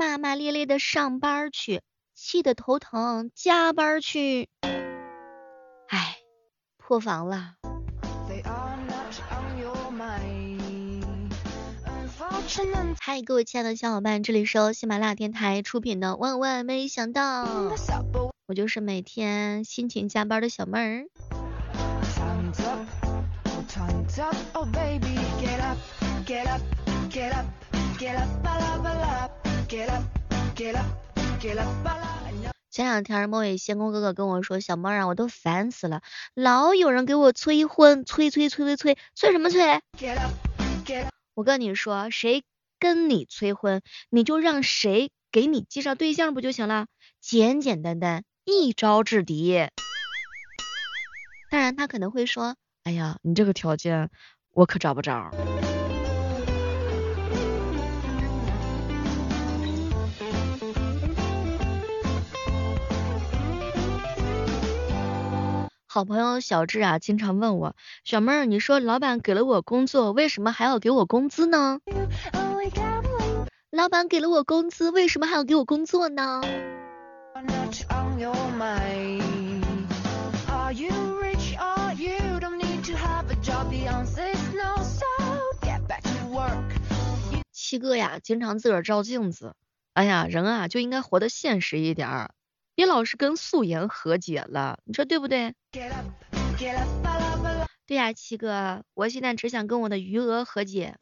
骂骂咧咧的上班去，气得头疼，加班去。唉，破防了。嗨，各位亲爱的小伙伴，这里是喜马拉雅电台出品的《万万没想到》，我就是每天辛勤加班的小妹儿。前两天莫伟仙公哥哥跟我说，小猫啊，我都烦死了，老有人给我催婚，催催催催催，催什么催？我跟你说，谁跟你催婚，你就让谁给你介绍对象不就行了？简简单单，一招制敌。当然他可能会说，哎呀，你这个条件我可找不着。好朋友小智啊，经常问我，小妹儿，你说老板给了我工作，为什么还要给我工资呢？老板给了我工资，为什么还要给我工作呢？七哥呀，经常自个儿照镜子，哎呀，人啊就应该活得现实一点儿。别老是跟素颜和解了，你说对不对？对呀，七哥，我现在只想跟我的余额和解。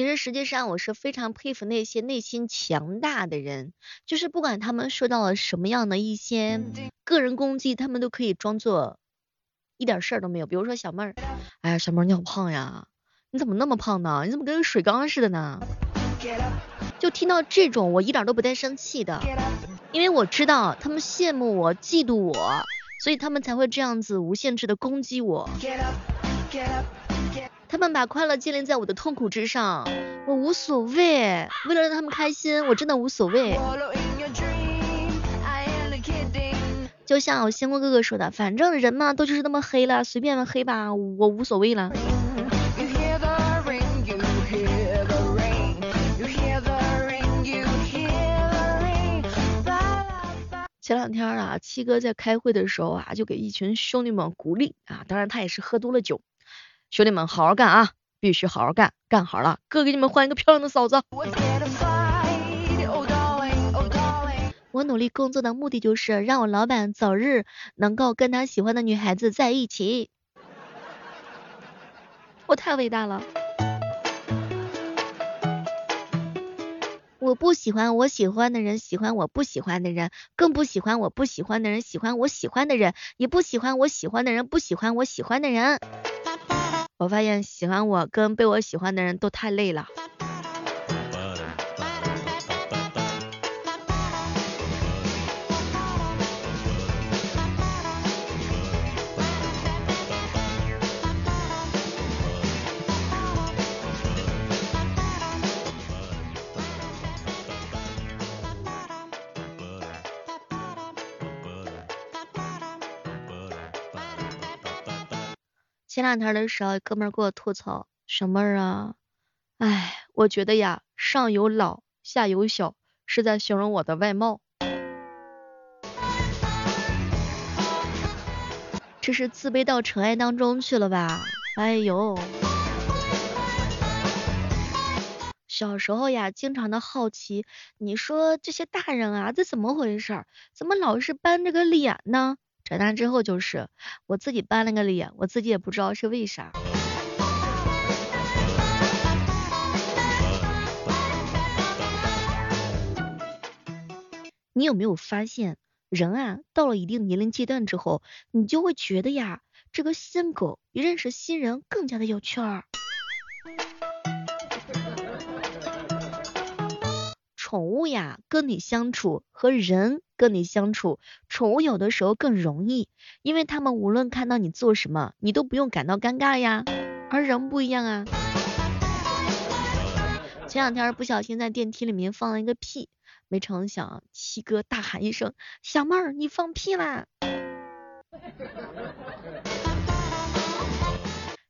其实，实际上我是非常佩服那些内心强大的人，就是不管他们受到了什么样的一些个人攻击，他们都可以装作一点事儿都没有。比如说小妹儿，哎呀，小妹儿你好胖呀，你怎么那么胖呢？你怎么跟个水缸似的呢？就听到这种，我一点都不带生气的，因为我知道他们羡慕我、嫉妒我，所以他们才会这样子无限制的攻击我。他们把快乐建立在我的痛苦之上，我无所谓。为了让他们开心，我真的无所谓。就像我仙姑哥哥说的，反正人嘛都就是那么黑了，随便黑吧，我无所谓了。前两天啊，七哥在开会的时候啊，就给一群兄弟们鼓励啊，当然他也是喝多了酒。兄弟们，好好干啊！必须好好干，干好了，哥给你们换一个漂亮的嫂子。我努力工作的目的就是让我老板早日能够跟他喜欢的女孩子在一起。我太伟大了！我不喜欢我喜欢的人喜欢我不喜欢的人，更不喜欢我不喜欢的人喜欢我喜欢的人，也不喜欢我喜欢的人不喜欢我喜欢的人。我发现喜欢我跟被我喜欢的人都太累了。前两天的时候，哥们儿给我吐槽，小妹儿啊，哎，我觉得呀，上有老，下有小，是在形容我的外貌。这是自卑到尘埃当中去了吧？哎呦，小时候呀，经常的好奇，你说这些大人啊，这怎么回事？怎么老是板着个脸呢？长大之后就是我自己搬了个脸，我自己也不知道是为啥。你有没有发现，人啊，到了一定年龄阶段之后，你就会觉得呀，这个新狗比认识新人更加的有趣儿。宠物呀，跟你相处和人。跟你相处，宠物有的时候更容易，因为他们无论看到你做什么，你都不用感到尴尬呀。而人不一样啊。前两天不小心在电梯里面放了一个屁，没成想七哥大喊一声：“小妹儿，你放屁啦！”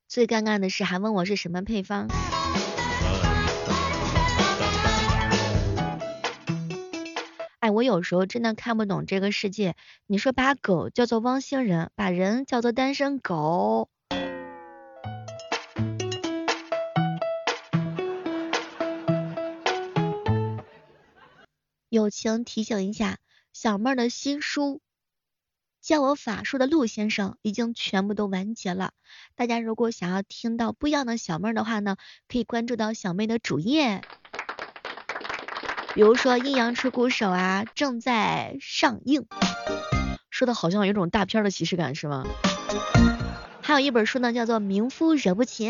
最尴尬的是还问我是什么配方。我有时候真的看不懂这个世界。你说把狗叫做汪星人，把人叫做单身狗。友情提醒一下，小妹儿的新书教我法术的陆先生已经全部都完结了。大家如果想要听到不一样的小妹儿的话呢，可以关注到小妹的主页。比如说阴阳吹鼓手啊，正在上映，说的好像有种大片的即视感是吗？还有一本书呢，叫做《名夫惹不起》，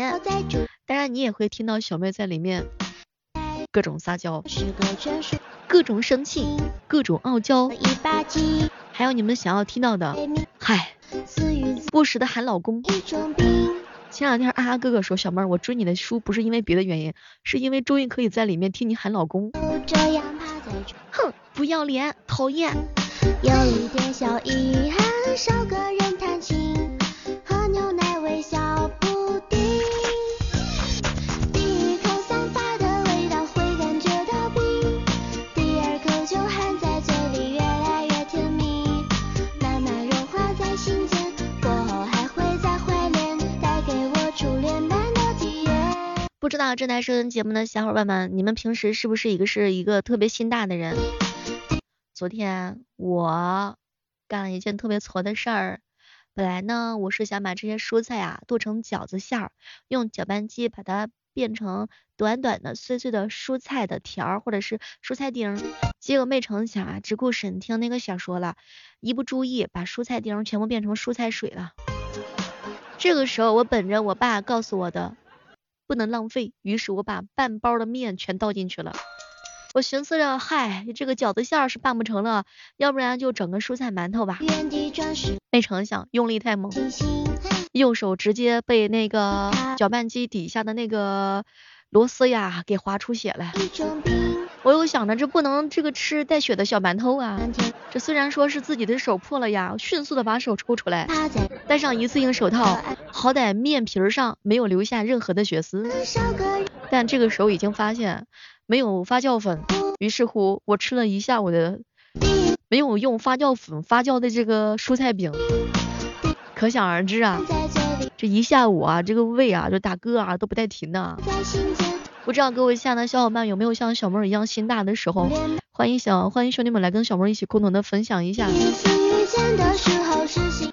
当然你也会听到小妹在里面各种撒娇。各种生气，各种傲娇，还有你们想要听到的，嗨，不时的喊老公。前两天啊哈哥哥说，小妹儿，我追你的书不是因为别的原因，是因为终于可以在里面听你喊老公。哼，不要脸，讨厌。有一点小遗憾，少个人弹琴，道正在收听节目的小伙伴们，你们平时是不是一个是一个特别心大的人？昨天我干了一件特别挫的事儿，本来呢我是想把这些蔬菜啊剁成饺子馅儿，用搅拌机把它变成短短的碎碎的蔬菜的条儿或者是蔬菜丁，结果没成想啊只顾审听那个小说了，一不注意把蔬菜丁全部变成蔬菜水了。这个时候我本着我爸告诉我的。不能浪费，于是我把半包的面全倒进去了。我寻思着，嗨，这个饺子馅儿是办不成了，要不然就整个蔬菜馒头吧。没成想用力太猛，右手直接被那个搅拌机底下的那个螺丝呀给划出血来。我又想着这不能这个吃带血的小馒头啊，这虽然说是自己的手破了呀，迅速的把手抽出来，戴上一次性手套，好歹面皮上没有留下任何的血丝。但这个时候已经发现没有发酵粉，于是乎我吃了一下午的没有用发酵粉发酵的这个蔬菜饼，可想而知啊，这一下午啊，这个胃啊就打嗝啊都不带停的。不知道各位亲爱的小伙伴有没有像小妹儿一样心大的时候？欢迎小欢迎兄弟们来跟小妹儿一起共同的分享一下。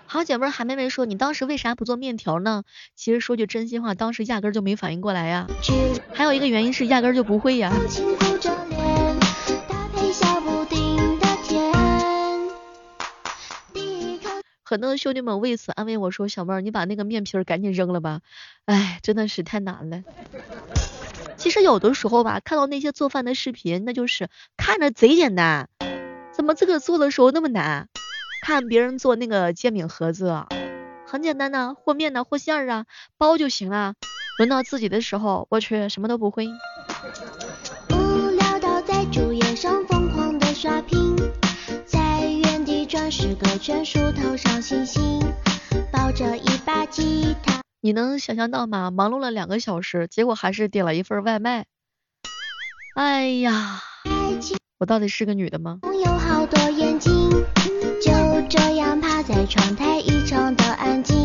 好姐妹儿韩妹妹说，你当时为啥不做面条呢？其实说句真心话，当时压根就没反应过来呀。还有一个原因是压根就不会呀。很多兄弟们为此安慰我说，小妹儿你把那个面皮儿赶紧扔了吧。哎，真的是太难了。其实有的时候吧，看到那些做饭的视频，那就是看着贼简单，怎么自个做的时候那么难？看别人做那个煎饼盒子，很简单的，和面呢，和馅儿啊，包就行了。轮到自己的时候，我却什么都不会。无聊到在主页上疯狂的刷屏，在原地转十个圈，数头上星星，抱着一把吉他。你能想象到吗？忙碌了两个小时，结果还是点了一份外卖。哎呀，我到底是个女的吗？有好多眼睛，就这样趴在窗台，异常的安静。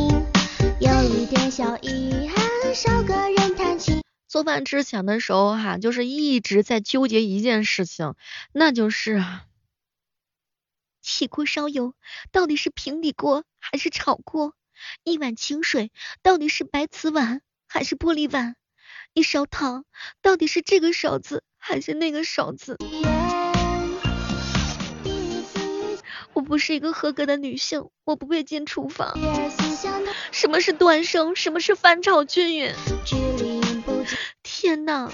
有一点小遗憾，少个人弹琴。做饭之前的时候哈，就是一直在纠结一件事情，那就是起锅烧油，到底是平底锅还是炒锅？一碗清水到底是白瓷碗还是玻璃碗？一勺糖到底是这个勺子还是那个勺子？我不是一个合格的女性，我不会进厨房。什么是断生？什么是翻炒均匀？天呐，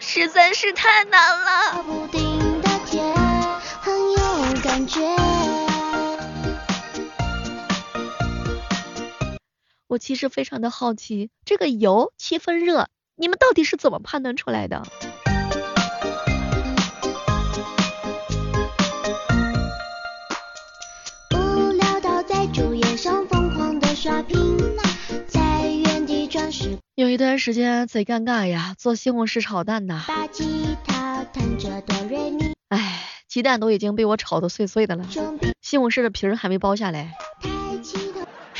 实在是太难了。感觉。我其实非常的好奇，这个油七分热，你们到底是怎么判断出来的？无聊到在主页上疯狂的刷屏，在原地转时。有一段时间贼尴尬呀，做西红柿炒蛋呐。把吉他弹着哆瑞咪。哎，鸡蛋都已经被我炒的碎碎的了，西红柿的皮儿还没剥下来。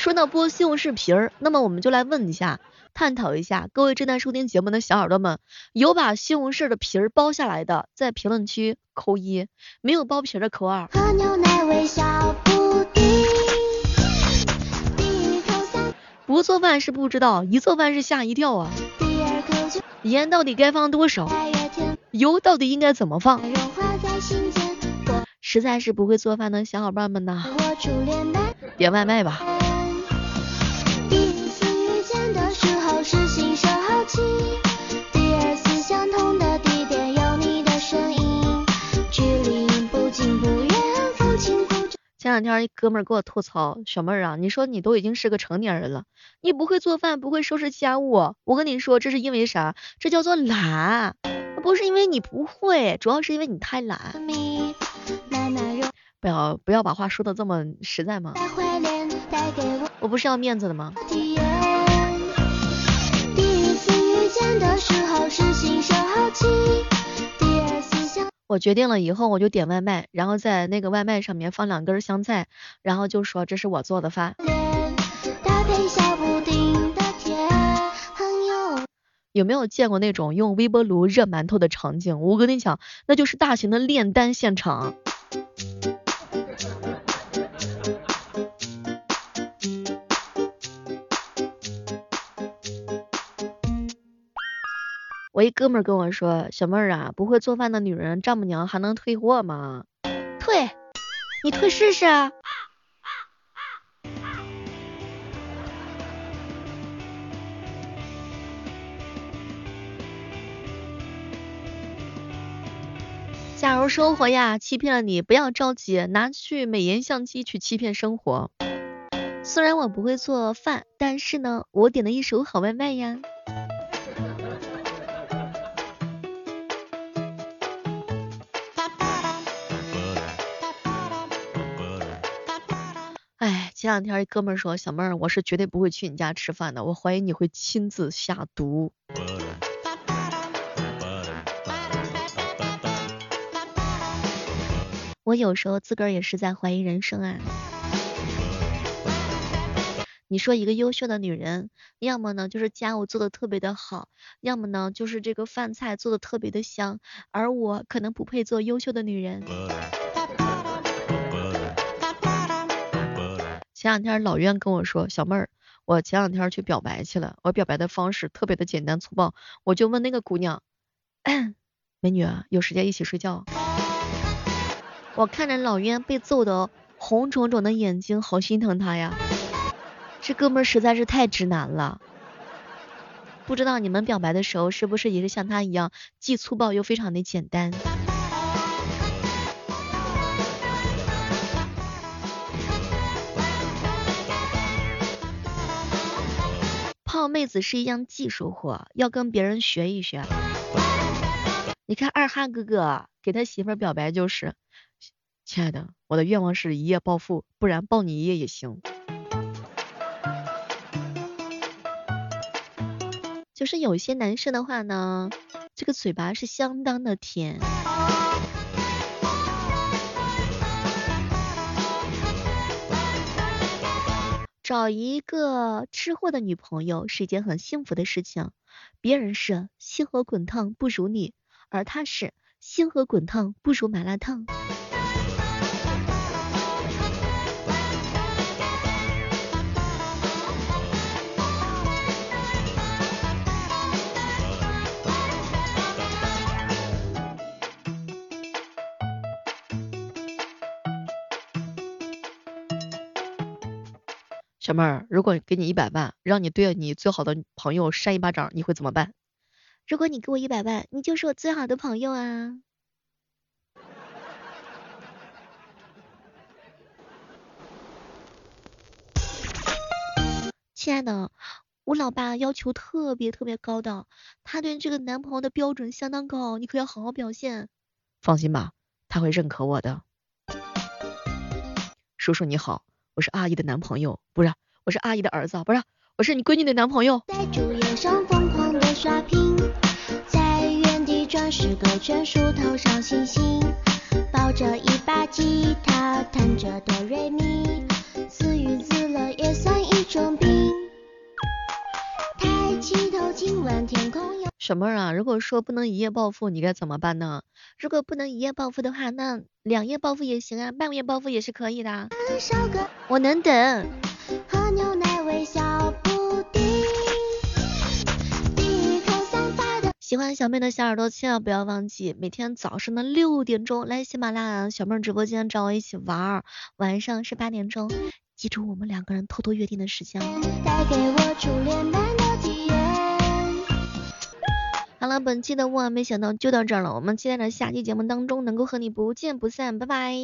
说到剥西红柿皮儿，那么我们就来问一下，探讨一下，各位正在收听节目的小耳朵们，有把西红柿的皮儿剥下来的，在评论区扣一；没有剥皮的扣二。喝牛奶，微笑不做饭是不知道，一做饭是吓一跳啊！盐到底该放多少？油到底应该怎么放？实在是不会做饭的小伙伴们呐，点外卖吧。两天一哥们儿给我吐槽，小妹儿啊，你说你都已经是个成年人了，你不会做饭，不会收拾家务，我跟你说这是因为啥？这叫做懒，不是因为你不会，主要是因为你太懒。不要不要把话说的这么实在嘛，我不是要面子的吗？第一次遇见的时候是新手好奇我决定了以后我就点外卖，然后在那个外卖上面放两根香菜，然后就说这是我做的饭。有没有见过那种用微波炉热馒头的场景？我跟你讲，那就是大型的炼丹现场。我一哥们跟我说，小妹儿啊，不会做饭的女人，丈母娘还能退货吗？退，你退试试。假如生活呀欺骗了你，不要着急，拿去美颜相机去欺骗生活。虽然我不会做饭，但是呢，我点了一手好外卖呀。前两天一哥们说，小妹儿，我是绝对不会去你家吃饭的，我怀疑你会亲自下毒。我有时候自个儿也是在怀疑人生啊。你说一个优秀的女人，要么呢就是家务做的特别的好，要么呢就是这个饭菜做的特别的香，而我可能不配做优秀的女人。前两天老冤跟我说，小妹儿，我前两天去表白去了，我表白的方式特别的简单粗暴，我就问那个姑娘，美女有时间一起睡觉？我看着老冤被揍的红肿肿的眼睛，好心疼他呀，这哥们实在是太直男了，不知道你们表白的时候是不是也是像他一样，既粗暴又非常的简单？泡妹子是一样技术活，要跟别人学一学。你看二哈哥哥给他媳妇表白就是，亲爱的，我的愿望是一夜暴富，不然抱你一夜也行。就是有些男生的话呢，这个嘴巴是相当的甜。找一个吃货的女朋友是一件很幸福的事情。别人是星河滚烫不如你，而他是星河滚烫不如麻辣烫。小妹儿如果给你一百万让你对你最好的朋友扇一巴掌你会怎么办？如果你给我一百万你就是我最好的朋友啊。亲爱的我老爸要求特别特别高的他对这个男朋友的标准相当高你可要好好表现。放心吧他会认可我的。叔叔你好我是阿姨的男朋友，不是，我是阿姨的儿子，不是，我是你闺女的男朋友。在主页上疯狂的刷屏，在原地转十个圈，数头上星星，抱着一把吉他，弹着哆瑞咪，自娱自乐也算一种。什么啊？如果说不能一夜暴富，你该怎么办呢？如果不能一夜暴富的话，那两夜暴富也行啊，半个月暴富也是可以的。我能等。喜欢小妹的小耳朵，千万不要忘记每天早上的六点钟来喜马拉雅小妹直播间找我一起玩儿，晚上是八点钟，记住我们两个人偷偷约定的时间好了，本期的万万没想到就到这儿了，我们期待着下期节目当中能够和你不见不散，拜拜。